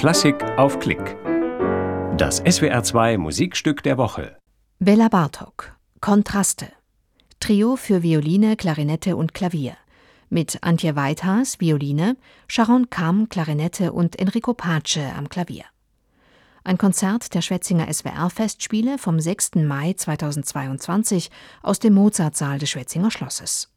Klassik auf Klick. Das SWR2 Musikstück der Woche. Bella Bartok Kontraste. Trio für Violine, Klarinette und Klavier. Mit Antje Weithaas, Violine, Sharon Kamm, Klarinette und Enrico Pace am Klavier. Ein Konzert der Schwetzinger SWR-Festspiele vom 6. Mai 2022 aus dem Mozartsaal des Schwetzinger Schlosses.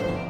you